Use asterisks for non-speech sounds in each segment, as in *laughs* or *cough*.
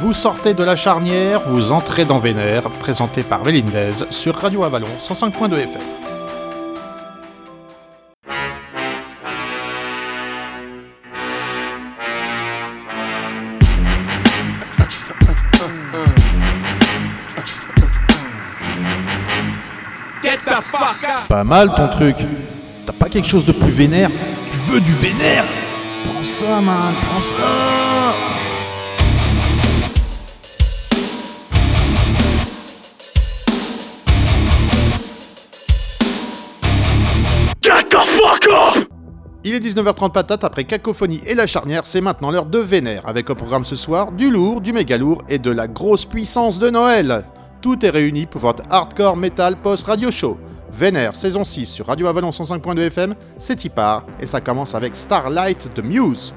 Vous sortez de la charnière, vous entrez dans Vénère, présenté par Vélindez sur Radio Avalon 105.2 FM. Pas mal ton truc. T'as pas quelque chose de plus vénère? Tu veux du vénère? Prends ça, man, prends ça est 19h30 patate après Cacophonie et la charnière, c'est maintenant l'heure de Vénère, avec au programme ce soir du lourd, du méga lourd et de la grosse puissance de Noël. Tout est réuni pour votre hardcore metal post radio show. Vénère, saison 6 sur Radio Avalon 105.2 FM, c'est y part, et ça commence avec Starlight de Muse.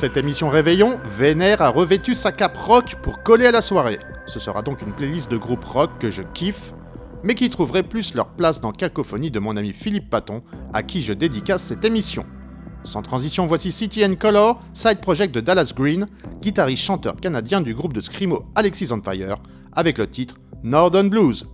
Cette émission Réveillon, Vénère a revêtu sa cape rock pour coller à la soirée. Ce sera donc une playlist de groupes rock que je kiffe, mais qui trouverait plus leur place dans Cacophonie de mon ami Philippe Paton, à qui je dédicace cette émission. Sans transition, voici City Color, side project de Dallas Green, guitariste chanteur canadien du groupe de Screamo Alexis on Fire, avec le titre Northern Blues.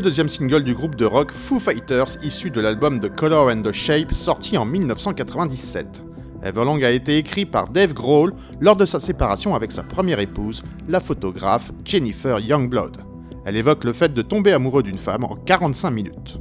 Le deuxième single du groupe de rock Foo Fighters issu de l'album The Color and the Shape sorti en 1997. Everlong a été écrit par Dave Grohl lors de sa séparation avec sa première épouse, la photographe Jennifer Youngblood. Elle évoque le fait de tomber amoureux d'une femme en 45 minutes.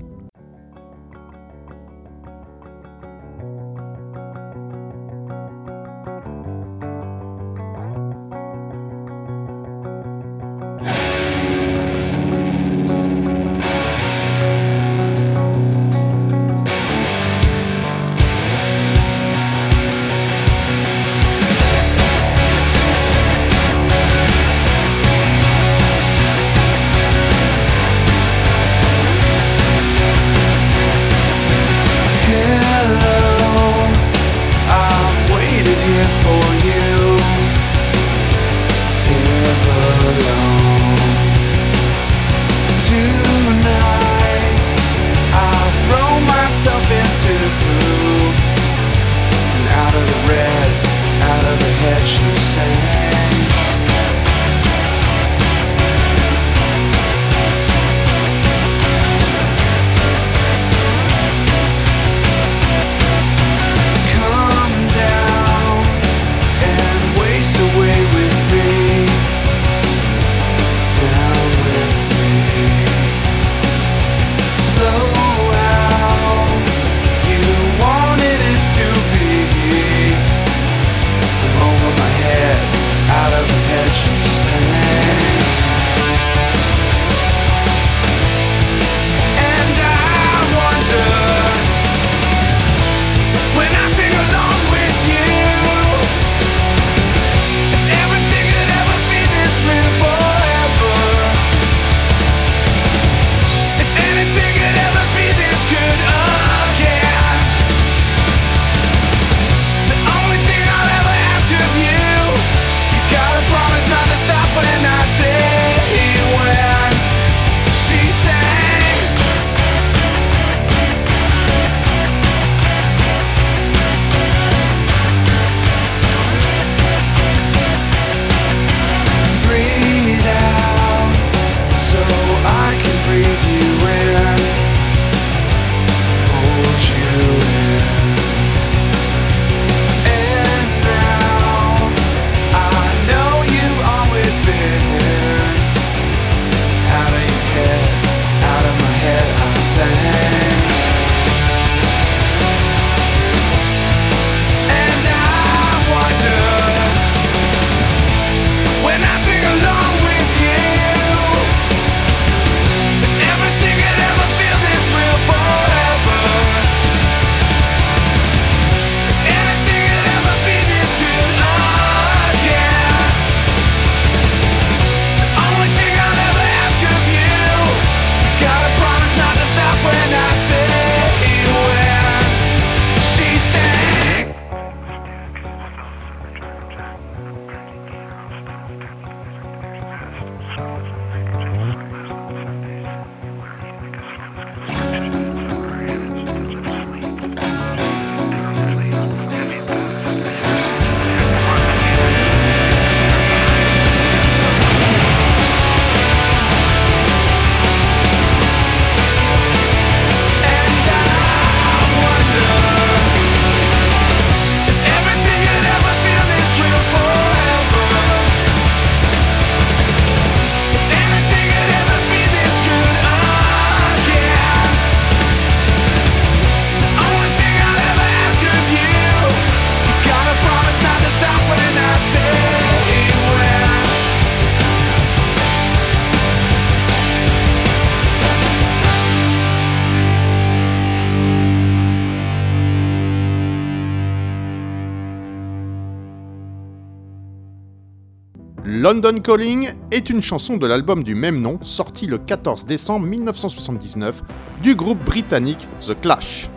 Calling est une chanson de l'album du même nom, sorti le 14 décembre 1979, du groupe britannique The Clash.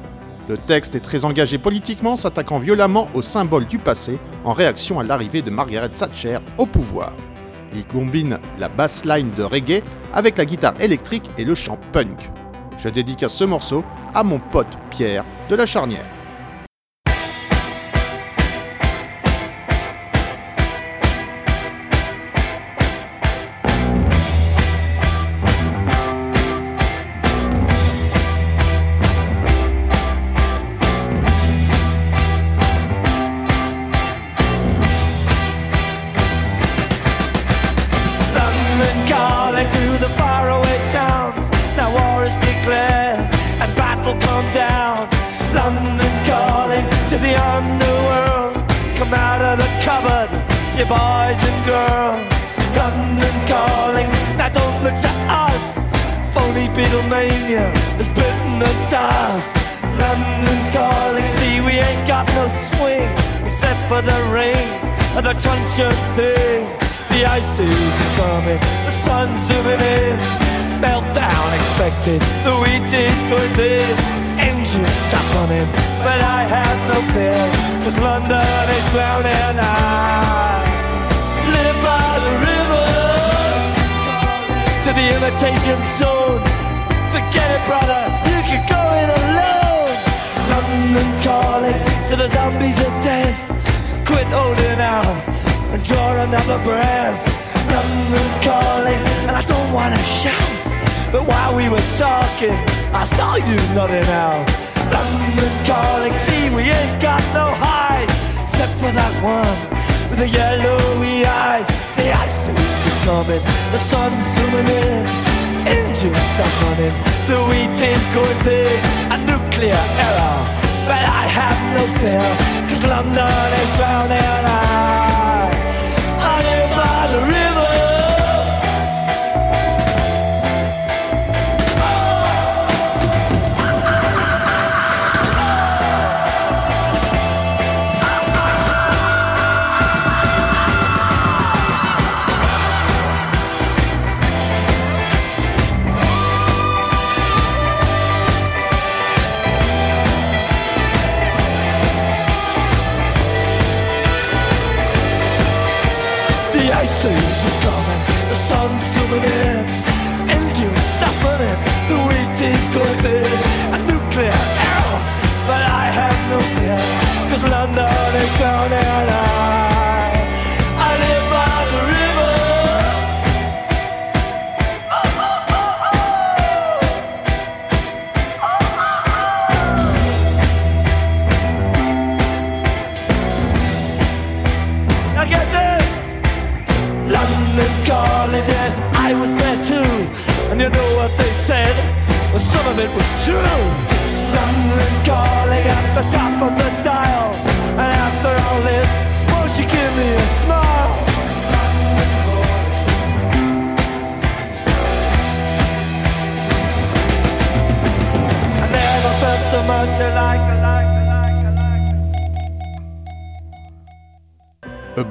Le texte est très engagé politiquement, s'attaquant violemment aux symboles du passé en réaction à l'arrivée de Margaret Thatcher au pouvoir. Il combine la bassline de reggae avec la guitare électrique et le chant punk. Je dédicace ce morceau à mon pote Pierre de la Charnière.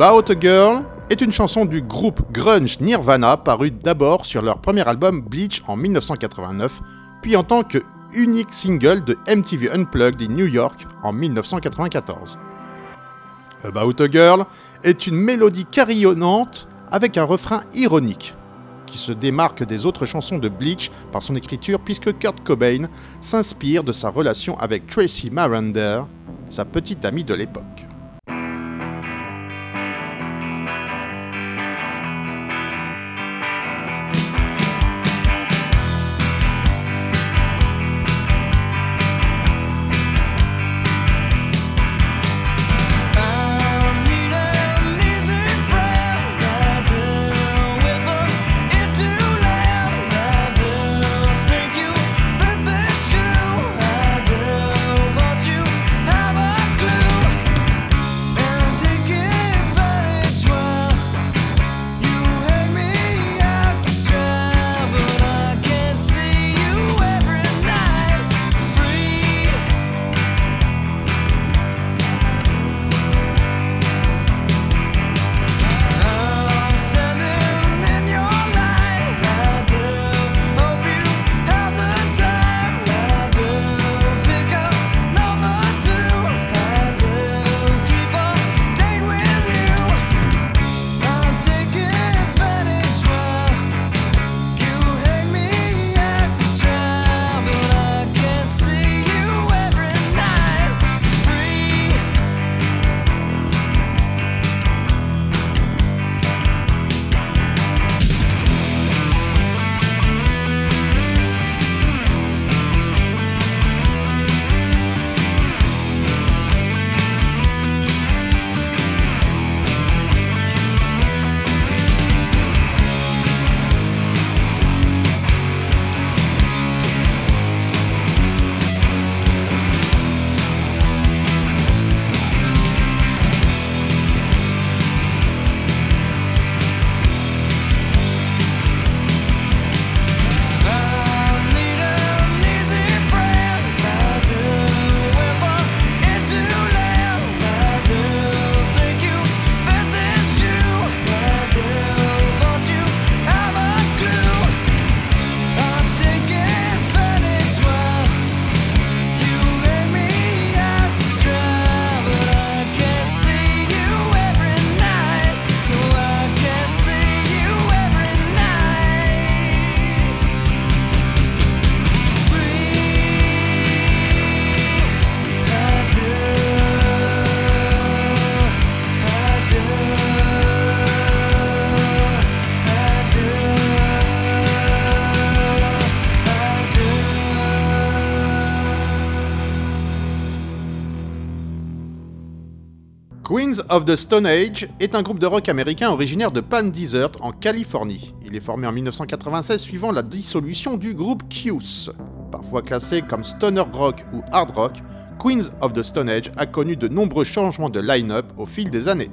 About a Girl est une chanson du groupe grunge Nirvana parue d'abord sur leur premier album Bleach en 1989, puis en tant que unique single de MTV Unplugged in New York en 1994. About a Girl est une mélodie carillonnante avec un refrain ironique qui se démarque des autres chansons de Bleach par son écriture puisque Kurt Cobain s'inspire de sa relation avec Tracy Marander, sa petite amie de l'époque. Of the Stone Age est un groupe de rock américain originaire de Pan Desert en Californie. Il est formé en 1996 suivant la dissolution du groupe Q's. Parfois classé comme stoner rock ou hard rock, Queens of the Stone Age a connu de nombreux changements de line-up au fil des années.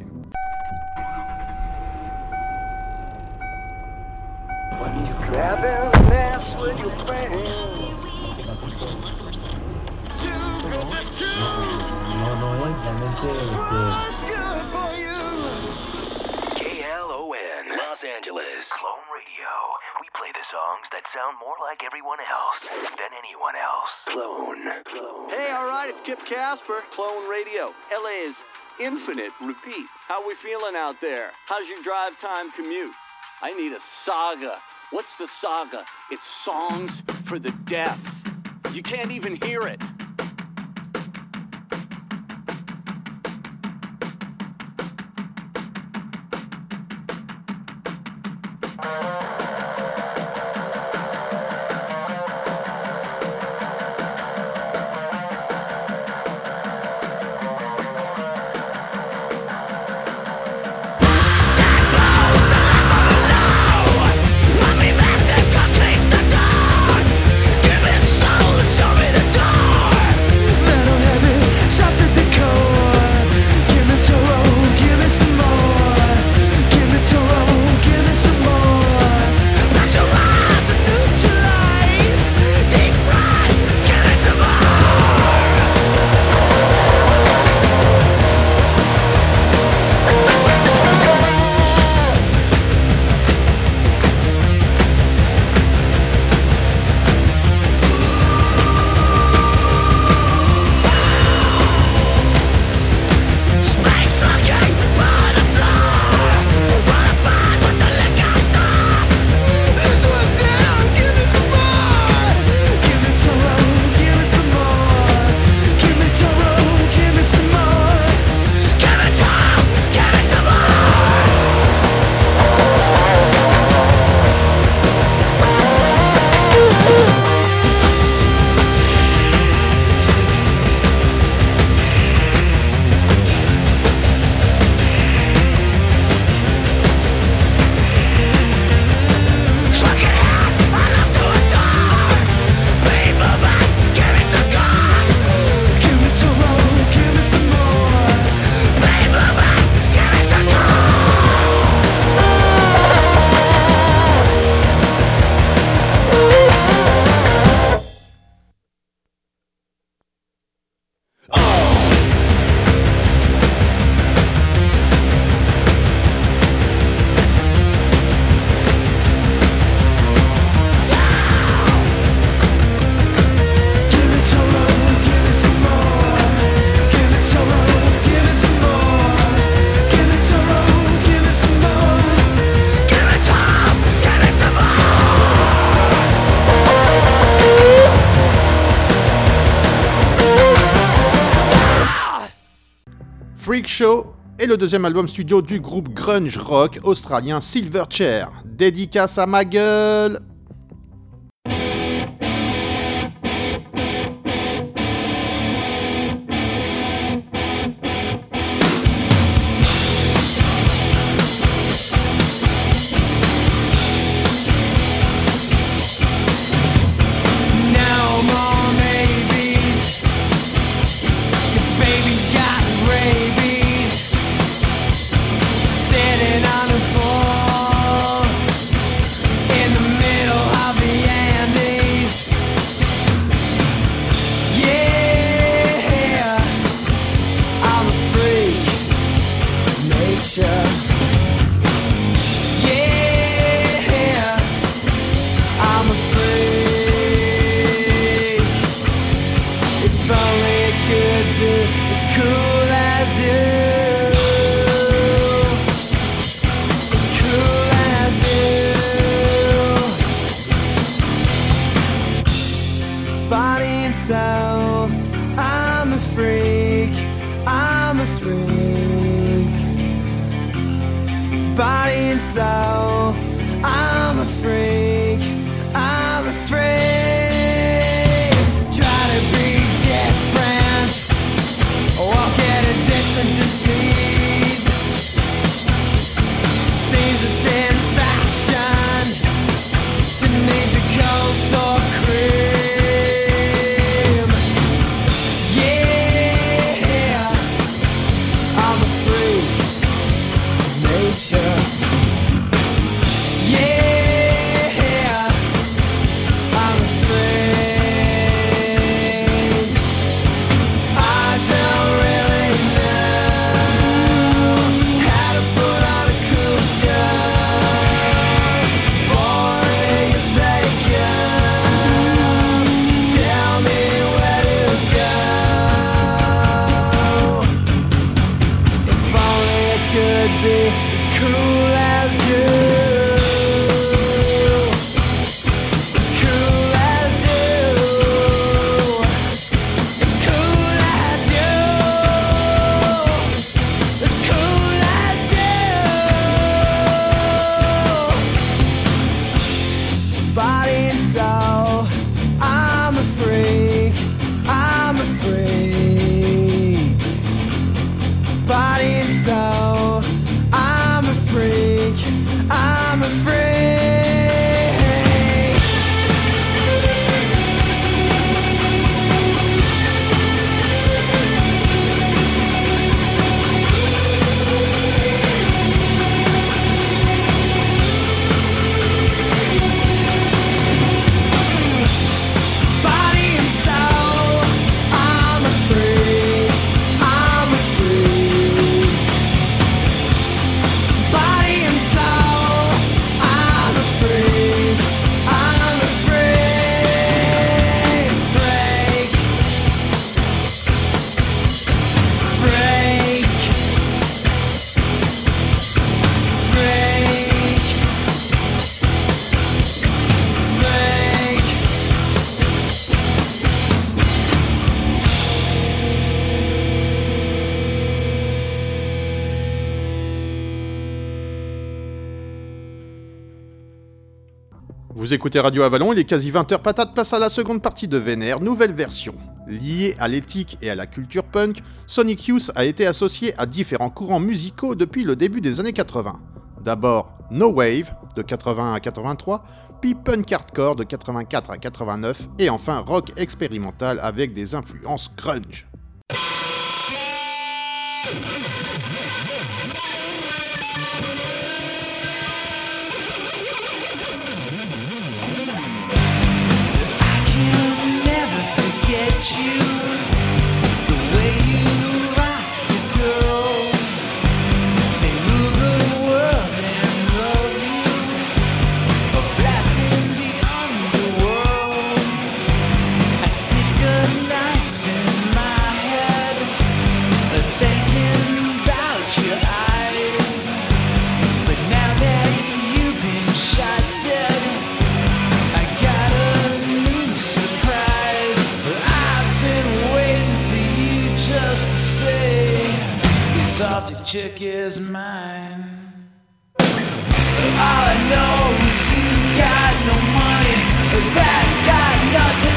Angeles. Clone Radio. We play the songs that sound more like everyone else than anyone else. Clone. Clone. Hey, all right, it's Kip Casper, Clone Radio. LA is infinite. Repeat. How we feeling out there? How's your drive time commute? I need a saga. What's the saga? It's songs for the deaf. You can't even hear it. Show est le deuxième album studio du groupe grunge rock australien Silverchair. Dédicace à ma gueule Body and soul. I'm a Vous écoutez Radio Avalon, il est quasi 20h, patate passe à la seconde partie de Vénère, nouvelle version. Liée à l'éthique et à la culture punk, Sonic Youth a été associé à différents courants musicaux depuis le début des années 80. D'abord No Wave de 81 à 83, puis punk hardcore de 84 à 89, et enfin rock expérimental avec des influences grunge. You. Arctic chick is mine. All I know is you got no money. That's got nothing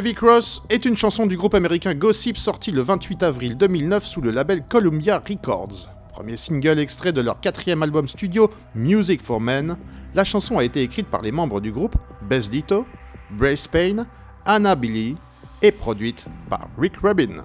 Heavy Cross est une chanson du groupe américain Gossip sortie le 28 avril 2009 sous le label Columbia Records. Premier single extrait de leur quatrième album studio Music for Men, la chanson a été écrite par les membres du groupe Bess Ditto, Brace Payne, Anna Billy et produite par Rick Rubin.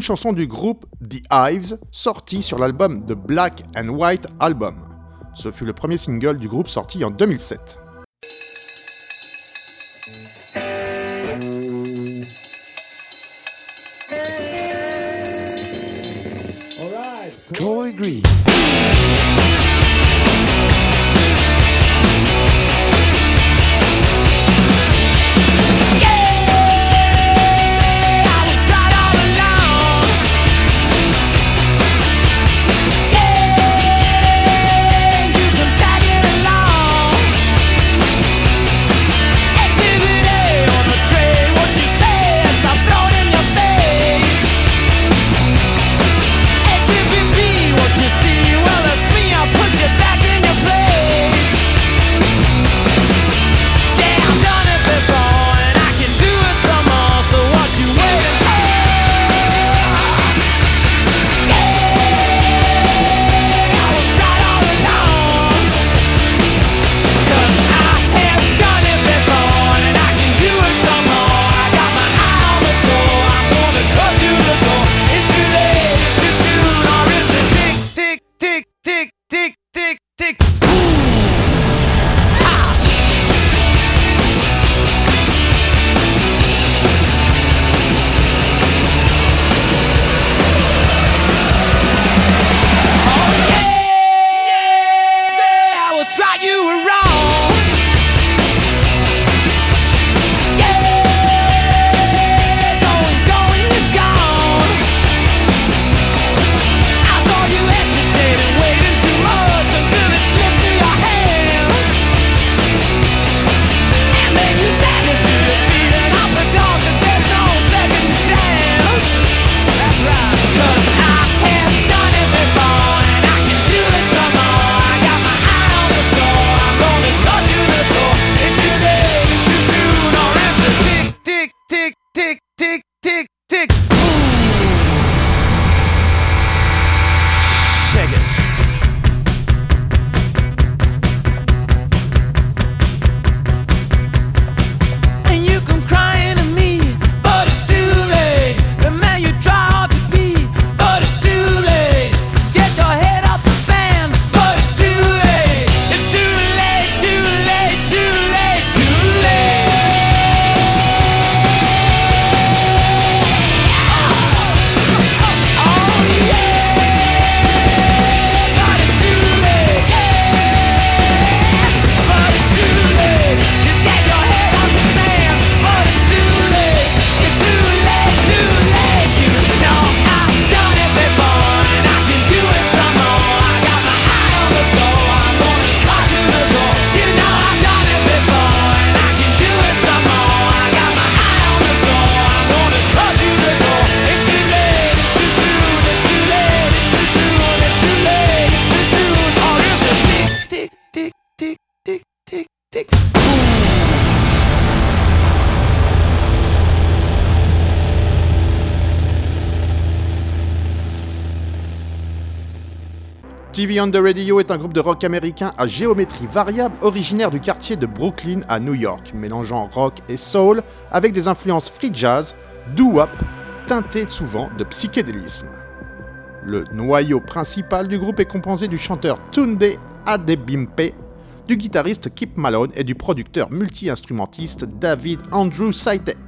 chanson du groupe The Hives, sortie sur l'album The Black and White Album. Ce fut le premier single du groupe sorti en 2007. TV on the Radio est un groupe de rock américain à géométrie variable originaire du quartier de Brooklyn à New York, mélangeant rock et soul avec des influences free jazz, doo-wop, teintées souvent de psychédélisme. Le noyau principal du groupe est composé du chanteur Tunde Adebimpe, du guitariste Kip Malone et du producteur multi-instrumentiste David Andrew Saitek.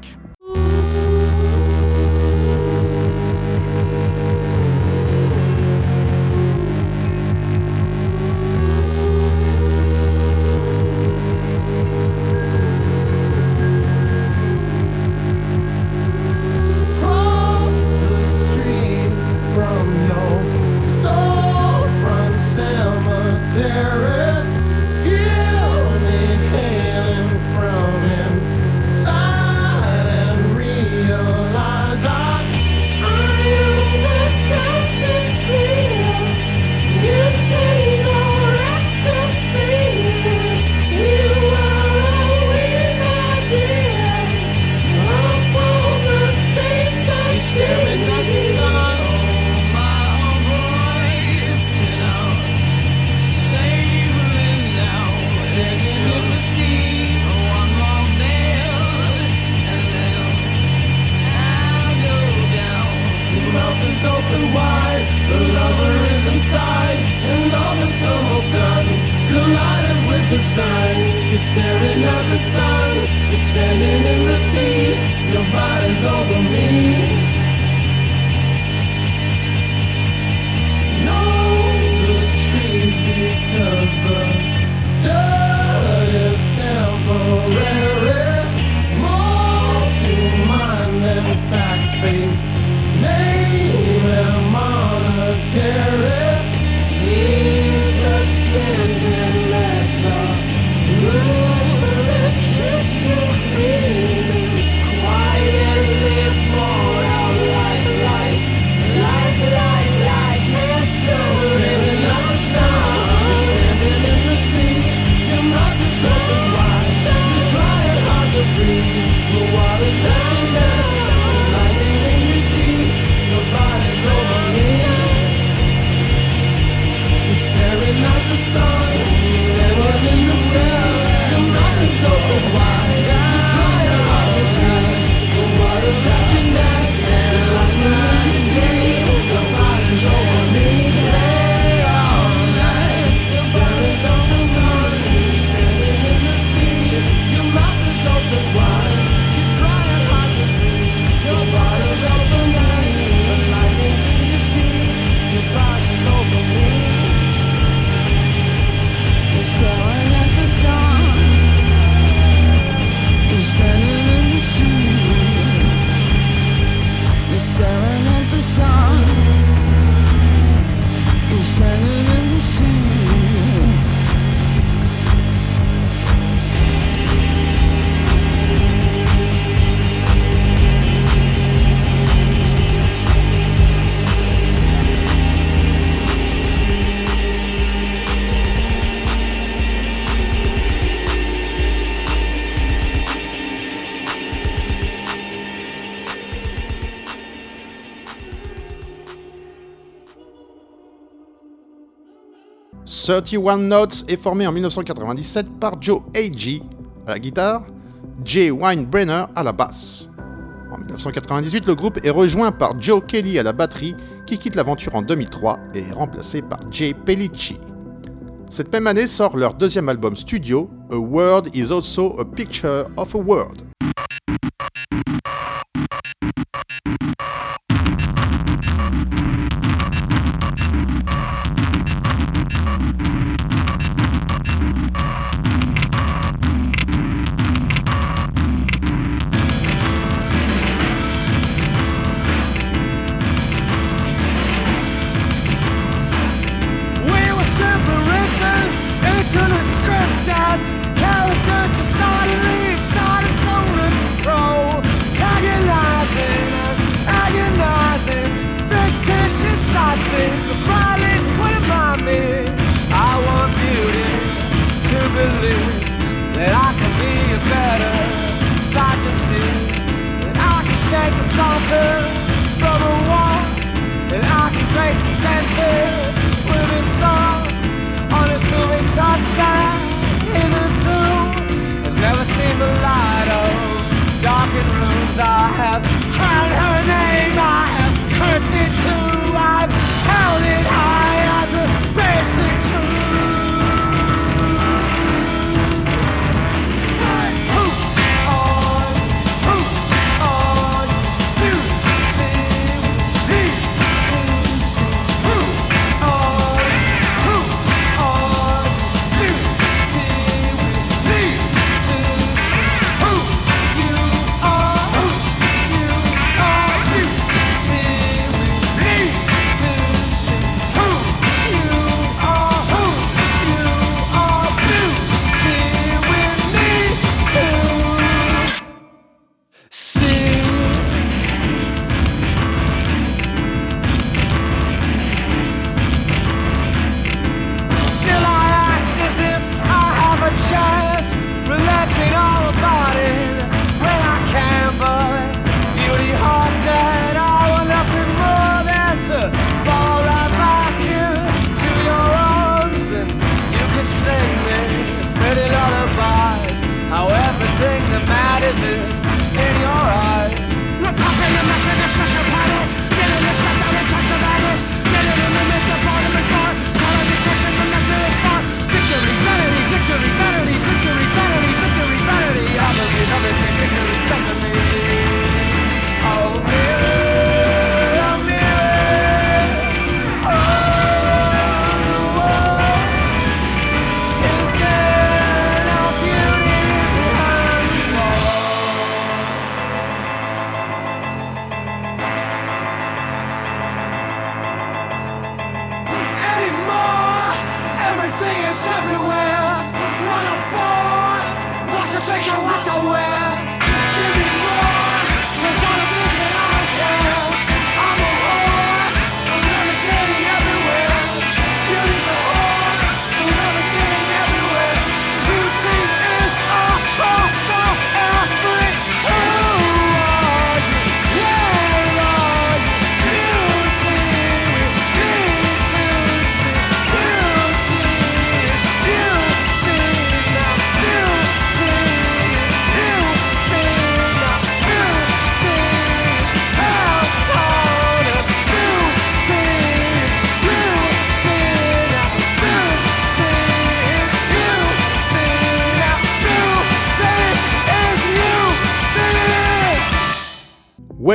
over me. 31 Notes est formé en 1997 par Joe Agee à la guitare, Jay Weinbrenner à la basse. En 1998, le groupe est rejoint par Joe Kelly à la batterie, qui quitte l'aventure en 2003 et est remplacé par Jay Pellicci. Cette même année sort leur deuxième album studio, A World is Also a Picture of a World.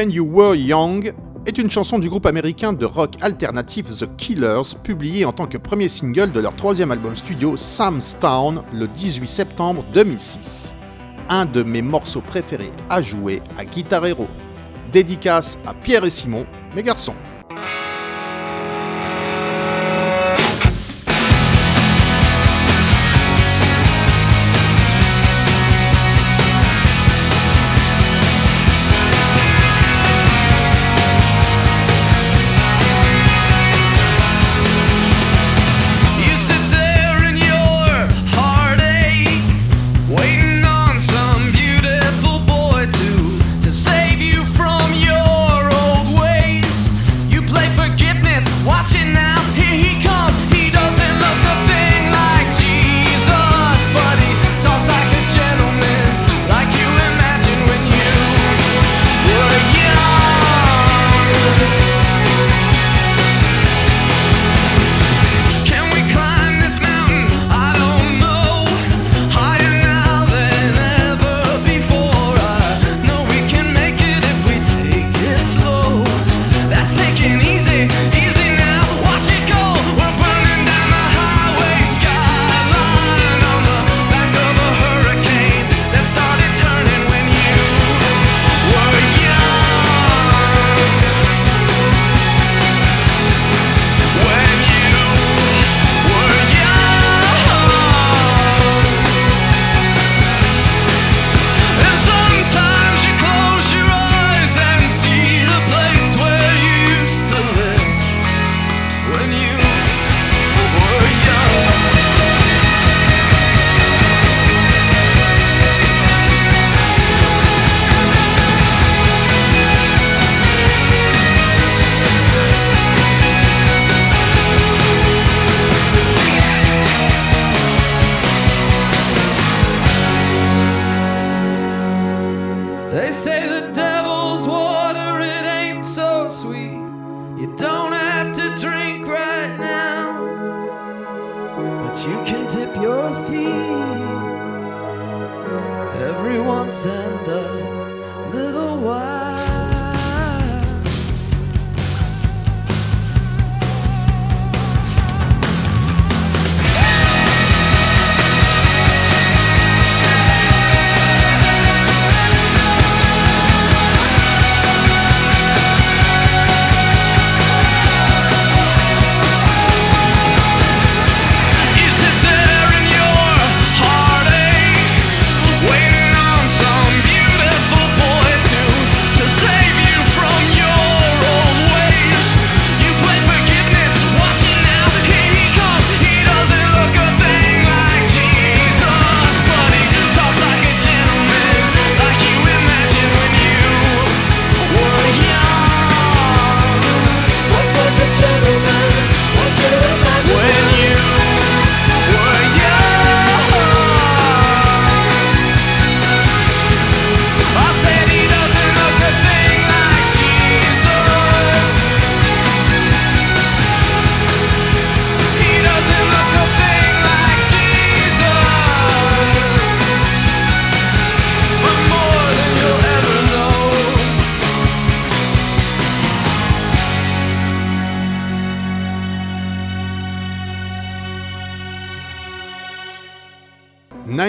When You Were Young est une chanson du groupe américain de rock alternatif The Killers, publiée en tant que premier single de leur troisième album studio Sam's Town le 18 septembre 2006. Un de mes morceaux préférés à jouer à Guitar Hero. Dédicace à Pierre et Simon, mes garçons.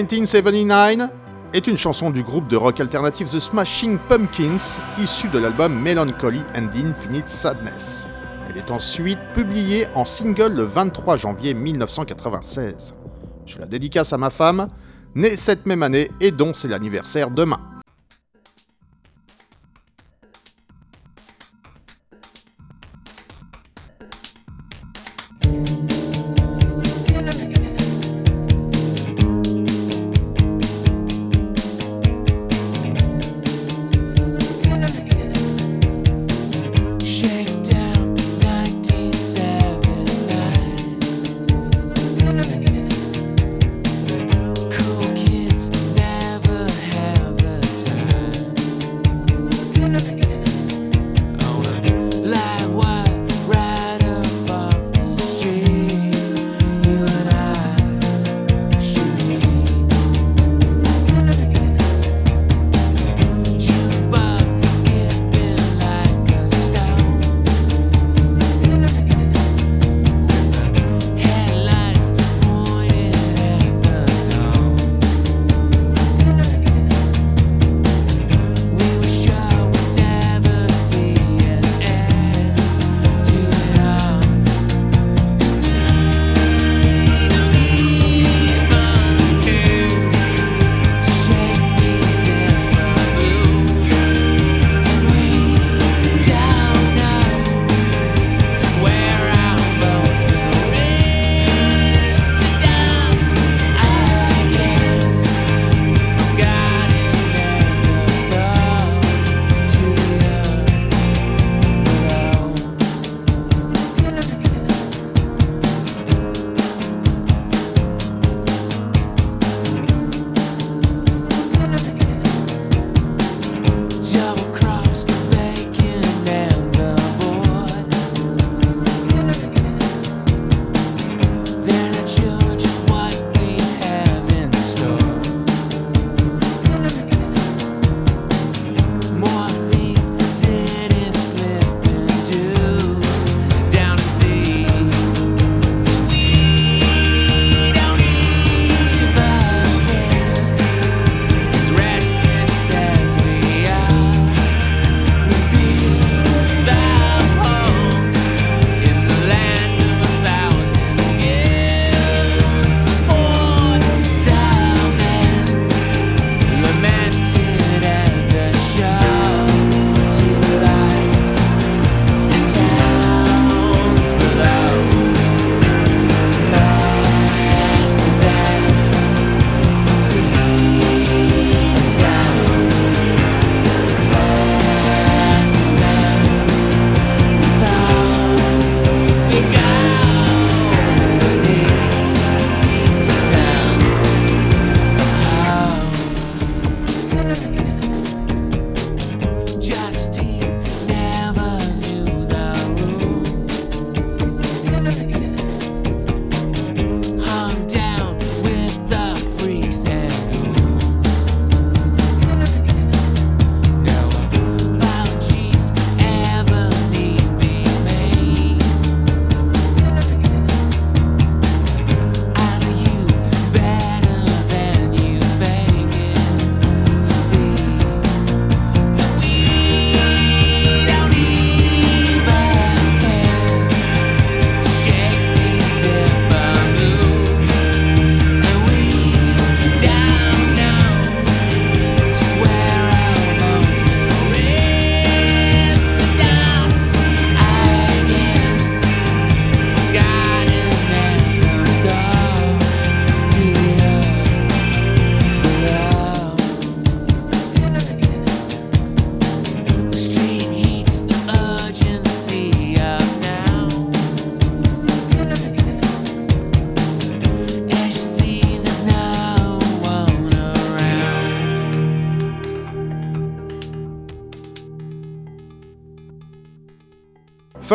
1979 est une chanson du groupe de rock alternatif The Smashing Pumpkins, issue de l'album Melancholy and Infinite Sadness. Elle est ensuite publiée en single le 23 janvier 1996. Je la dédicace à ma femme, née cette même année et dont c'est l'anniversaire demain.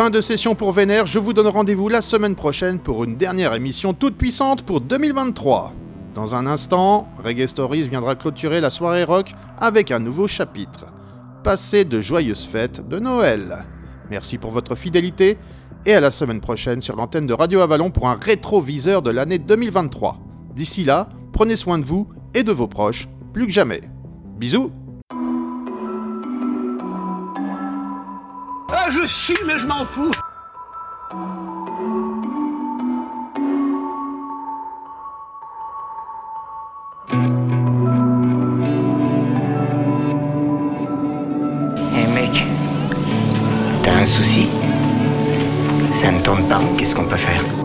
Fin de session pour Vénère, je vous donne rendez-vous la semaine prochaine pour une dernière émission toute puissante pour 2023. Dans un instant, Reggae Stories viendra clôturer la soirée rock avec un nouveau chapitre. Passez de joyeuses fêtes de Noël. Merci pour votre fidélité et à la semaine prochaine sur l'antenne de Radio Avalon pour un rétroviseur de l'année 2023. D'ici là, prenez soin de vous et de vos proches, plus que jamais. Bisous je suis, mais je m'en fous. Hé mec, t'as un souci. Ça ne tourne pas, qu'est-ce qu'on peut faire?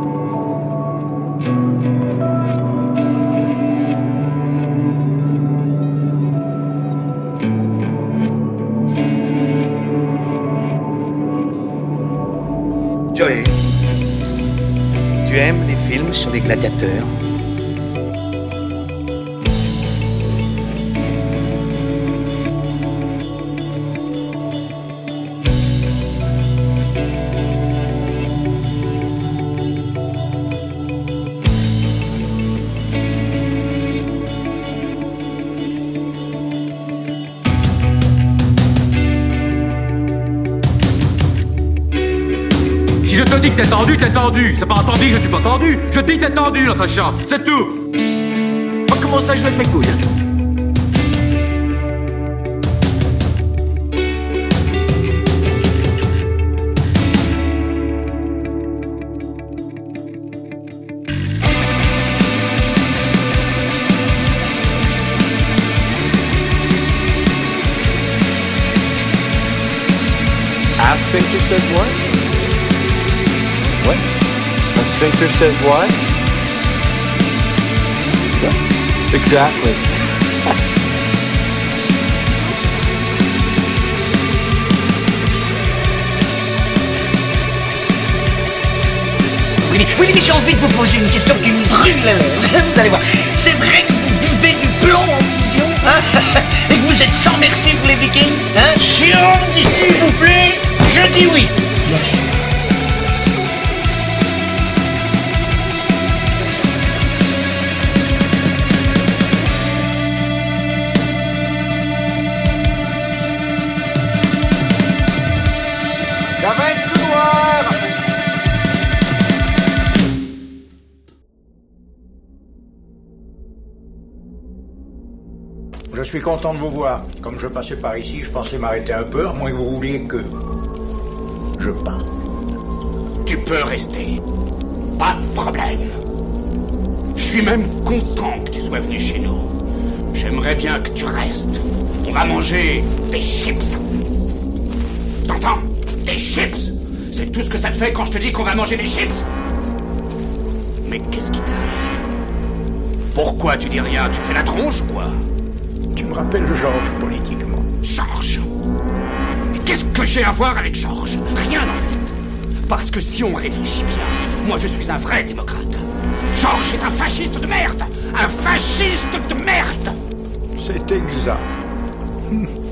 Les gladiateurs tendu, t'es tendu. C'est pas entendu je suis pas tendu. Je dis que t'es tendu, Natacha. C'est tout. On commence à jouer avec mes couilles. Sphincter says what? What? Sphincter says what? Exactly. Oui, mais, oui, mais j'ai envie de vous poser une question qui me brûle la lèvre. Vous allez voir. C'est vrai que vous buvez du plomb en fusion hein? *laughs* Et que vous êtes sans merci pour les vikings hein? Si on dit s'il vous plaît, je dis oui. Bien sûr. Suis content de vous voir. Comme je passais par ici, je pensais m'arrêter un peu, à moins que vous vouliez que... Je pars. Tu peux rester. Pas de problème. Je suis même content que tu sois venu chez nous. J'aimerais bien que tu restes. On va manger des chips. T'entends? Des chips C'est tout ce que ça te fait quand je te dis qu'on va manger des chips Mais qu'est-ce qui t'arrive Pourquoi tu dis rien? Tu fais la tronche, quoi? Me rappelles Georges politiquement. Georges Qu'est-ce que j'ai à voir avec Georges? Rien en fait. Parce que si on réfléchit bien, moi je suis un vrai démocrate. Georges est un fasciste de merde Un fasciste de merde C'est exact. *laughs*